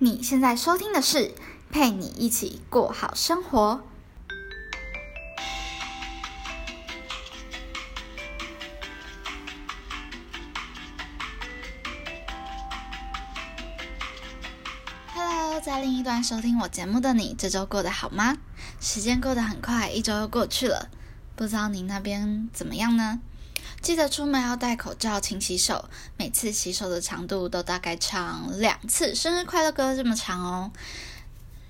你现在收听的是陪你一起过好生活。Hello，在另一端收听我节目的你，这周过得好吗？时间过得很快，一周又过去了，不知道你那边怎么样呢？记得出门要戴口罩、勤洗手，每次洗手的长度都大概长两次。生日快乐歌这么长哦。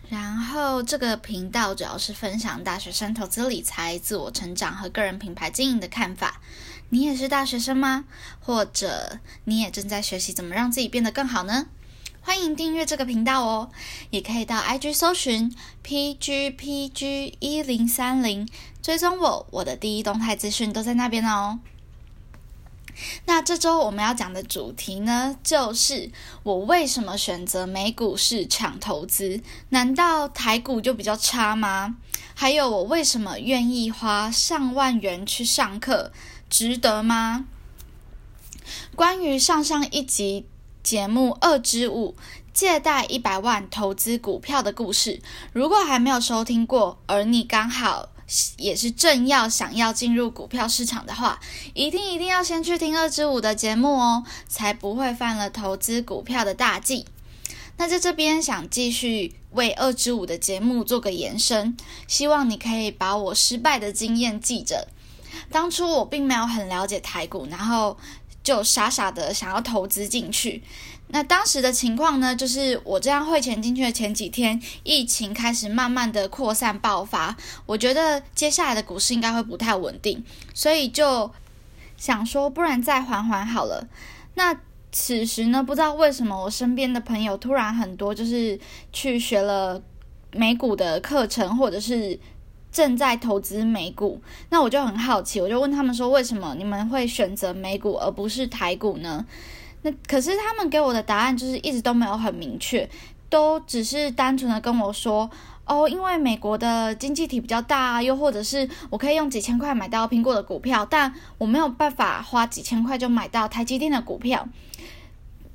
然后这个频道主要是分享大学生投资理财、自我成长和个人品牌经营的看法。你也是大学生吗？或者你也正在学习怎么让自己变得更好呢？欢迎订阅这个频道哦，也可以到 IG 搜寻 PGPG 一零三零，追踪我，我的第一动态资讯都在那边哦。那这周我们要讲的主题呢，就是我为什么选择美股市场投资？难道台股就比较差吗？还有我为什么愿意花上万元去上课，值得吗？关于上上一集节目二之五借贷一百万投资股票的故事，如果还没有收听过，而你刚好。也是正要想要进入股票市场的话，一定一定要先去听二之五的节目哦，才不会犯了投资股票的大忌。那在这边想继续为二之五的节目做个延伸，希望你可以把我失败的经验记着。当初我并没有很了解台股，然后就傻傻的想要投资进去。那当时的情况呢，就是我这样汇钱进去的前几天，疫情开始慢慢的扩散爆发，我觉得接下来的股市应该会不太稳定，所以就想说，不然再缓缓好了。那此时呢，不知道为什么我身边的朋友突然很多，就是去学了美股的课程，或者是正在投资美股。那我就很好奇，我就问他们说，为什么你们会选择美股而不是台股呢？那可是他们给我的答案就是一直都没有很明确，都只是单纯的跟我说，哦，因为美国的经济体比较大，又或者是我可以用几千块买到苹果的股票，但我没有办法花几千块就买到台积电的股票。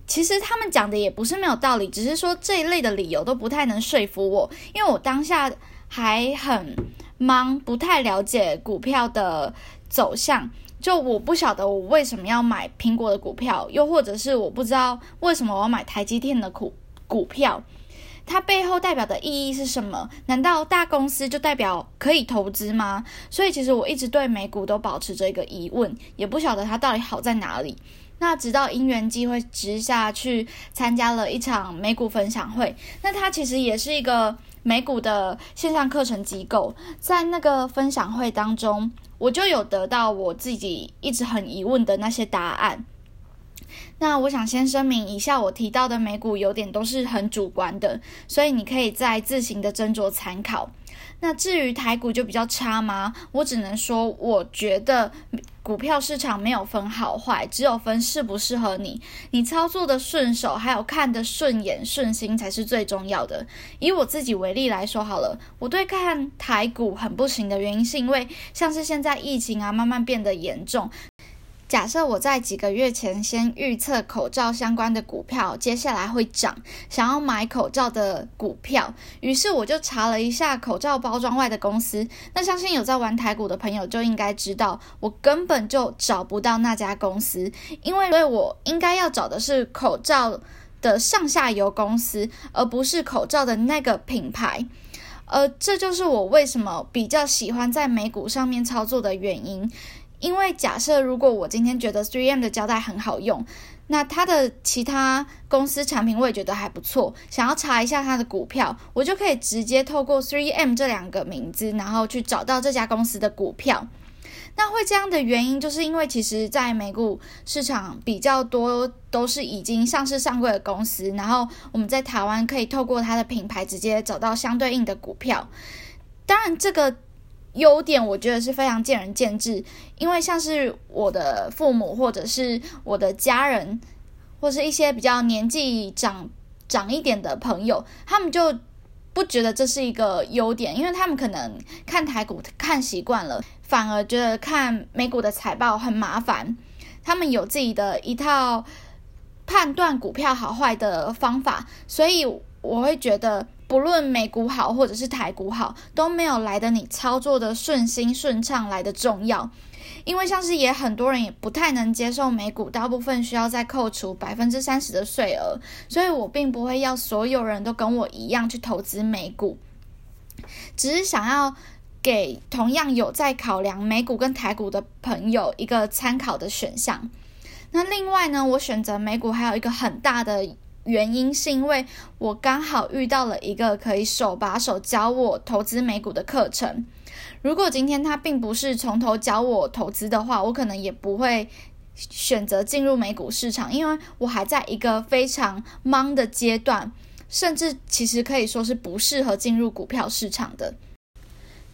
其实他们讲的也不是没有道理，只是说这一类的理由都不太能说服我，因为我当下还很忙，不太了解股票的走向。就我不晓得我为什么要买苹果的股票，又或者是我不知道为什么我要买台积电的股股票，它背后代表的意义是什么？难道大公司就代表可以投资吗？所以其实我一直对美股都保持着一个疑问，也不晓得它到底好在哪里。那直到因缘机会之下去参加了一场美股分享会，那它其实也是一个美股的线上课程机构，在那个分享会当中。我就有得到我自己一直很疑问的那些答案。那我想先声明，以下我提到的美股有点都是很主观的，所以你可以再自行的斟酌参考。那至于台股就比较差吗？我只能说，我觉得股票市场没有分好坏，只有分适不适合你，你操作的顺手，还有看的顺眼顺心才是最重要的。以我自己为例来说好了，我对看台股很不行的原因，是因为像是现在疫情啊，慢慢变得严重。假设我在几个月前先预测口罩相关的股票接下来会涨，想要买口罩的股票，于是我就查了一下口罩包装外的公司。那相信有在玩台股的朋友就应该知道，我根本就找不到那家公司，因为所以我应该要找的是口罩的上下游公司，而不是口罩的那个品牌。呃，这就是我为什么比较喜欢在美股上面操作的原因。因为假设如果我今天觉得 3M 的胶带很好用，那它的其他公司产品我也觉得还不错，想要查一下它的股票，我就可以直接透过 3M 这两个名字，然后去找到这家公司的股票。那会这样的原因，就是因为其实在美股市场比较多都是已经上市上柜的公司，然后我们在台湾可以透过它的品牌直接找到相对应的股票。当然这个。优点我觉得是非常见仁见智，因为像是我的父母或者是我的家人，或是一些比较年纪长长一点的朋友，他们就不觉得这是一个优点，因为他们可能看台股看习惯了，反而觉得看美股的财报很麻烦，他们有自己的一套判断股票好坏的方法，所以我会觉得，不论美股好或者是台股好，都没有来的你操作的顺心顺畅来的重要。因为像是也很多人也不太能接受美股，大部分需要再扣除百分之三十的税额，所以我并不会要所有人都跟我一样去投资美股，只是想要给同样有在考量美股跟台股的朋友一个参考的选项。那另外呢，我选择美股还有一个很大的原因，是因为我刚好遇到了一个可以手把手教我投资美股的课程。如果今天他并不是从头教我投资的话，我可能也不会选择进入美股市场，因为我还在一个非常忙的阶段，甚至其实可以说是不适合进入股票市场的。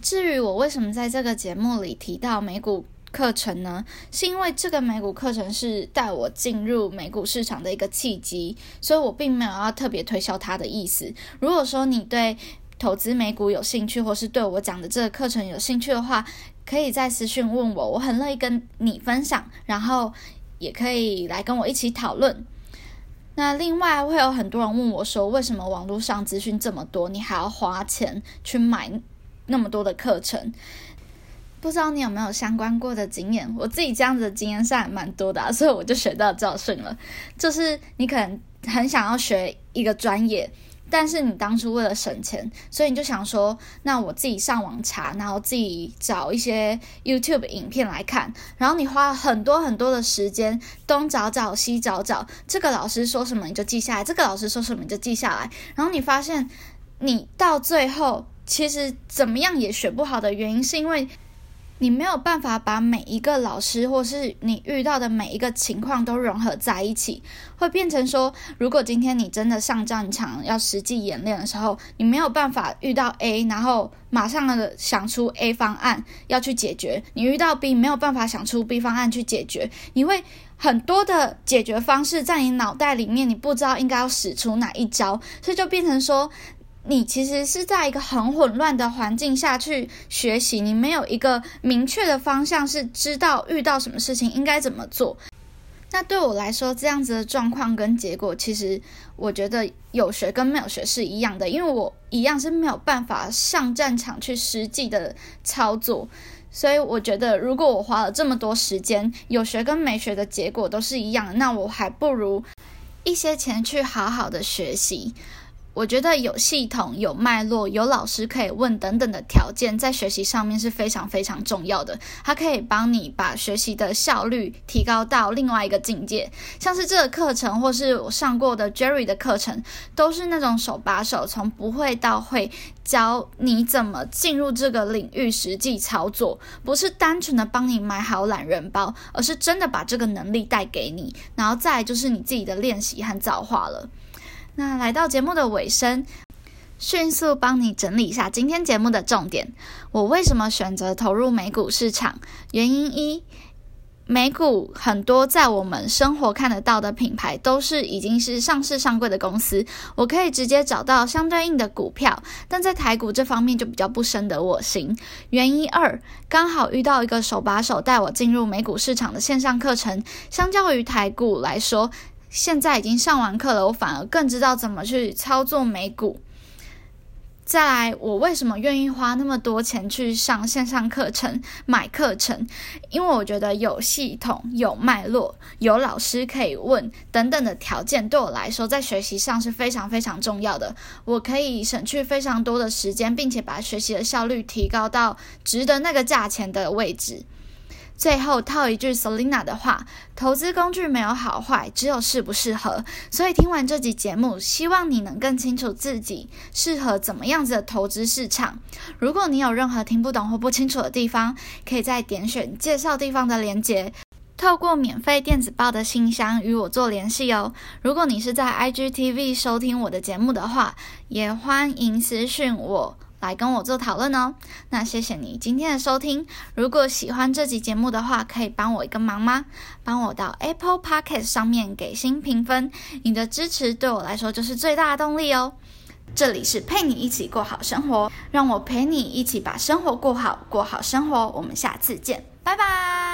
至于我为什么在这个节目里提到美股课程呢？是因为这个美股课程是带我进入美股市场的一个契机，所以我并没有要特别推销它的意思。如果说你对投资美股有兴趣，或是对我讲的这个课程有兴趣的话，可以在私讯问我，我很乐意跟你分享，然后也可以来跟我一起讨论。那另外会有很多人问我说，为什么网络上资讯这么多，你还要花钱去买那么多的课程？不知道你有没有相关过的经验？我自己这样子的经验是还蛮多的，所以我就学到教训了，就是你可能很想要学一个专业。但是你当初为了省钱，所以你就想说，那我自己上网查，然后自己找一些 YouTube 影片来看，然后你花很多很多的时间，东找找西找找，这个老师说什么你就记下来，这个老师说什么你就记下来，然后你发现你到最后其实怎么样也学不好的原因，是因为。你没有办法把每一个老师，或是你遇到的每一个情况都融合在一起，会变成说，如果今天你真的上战场要实际演练的时候，你没有办法遇到 A，然后马上的想出 A 方案要去解决；你遇到 B，没有办法想出 B 方案去解决，你会很多的解决方式在你脑袋里面，你不知道应该要使出哪一招，所以就变成说。你其实是在一个很混乱的环境下去学习，你没有一个明确的方向，是知道遇到什么事情应该怎么做。那对我来说，这样子的状况跟结果，其实我觉得有学跟没有学是一样的，因为我一样是没有办法上战场去实际的操作。所以我觉得，如果我花了这么多时间，有学跟没学的结果都是一样的，那我还不如一些钱去好好的学习。我觉得有系统、有脉络、有老师可以问等等的条件，在学习上面是非常非常重要的。它可以帮你把学习的效率提高到另外一个境界。像是这个课程，或是我上过的 Jerry 的课程，都是那种手把手，从不会到会，教你怎么进入这个领域实际操作，不是单纯的帮你买好懒人包，而是真的把这个能力带给你。然后再就是你自己的练习和造化了。那来到节目的尾声，迅速帮你整理一下今天节目的重点。我为什么选择投入美股市场？原因一，美股很多在我们生活看得到的品牌都是已经是上市上柜的公司，我可以直接找到相对应的股票。但在台股这方面就比较不深得我心。原因二，刚好遇到一个手把手带我进入美股市场的线上课程，相较于台股来说。现在已经上完课了，我反而更知道怎么去操作美股。再来，我为什么愿意花那么多钱去上线上课程、买课程？因为我觉得有系统、有脉络、有老师可以问等等的条件，对我来说在学习上是非常非常重要的。我可以省去非常多的时间，并且把学习的效率提高到值得那个价钱的位置。最后套一句 Selina 的话：投资工具没有好坏，只有适不适合。所以听完这集节目，希望你能更清楚自己适合怎么样子的投资市场。如果你有任何听不懂或不清楚的地方，可以在点选介绍地方的连结，透过免费电子报的信箱与我做联系哦。如果你是在 IGTV 收听我的节目的话，也欢迎私讯我。来跟我做讨论哦。那谢谢你今天的收听。如果喜欢这集节目的话，可以帮我一个忙吗？帮我到 Apple Podcast 上面给新评分。你的支持对我来说就是最大的动力哦。这里是陪你一起过好生活，让我陪你一起把生活过好，过好生活。我们下次见，拜拜。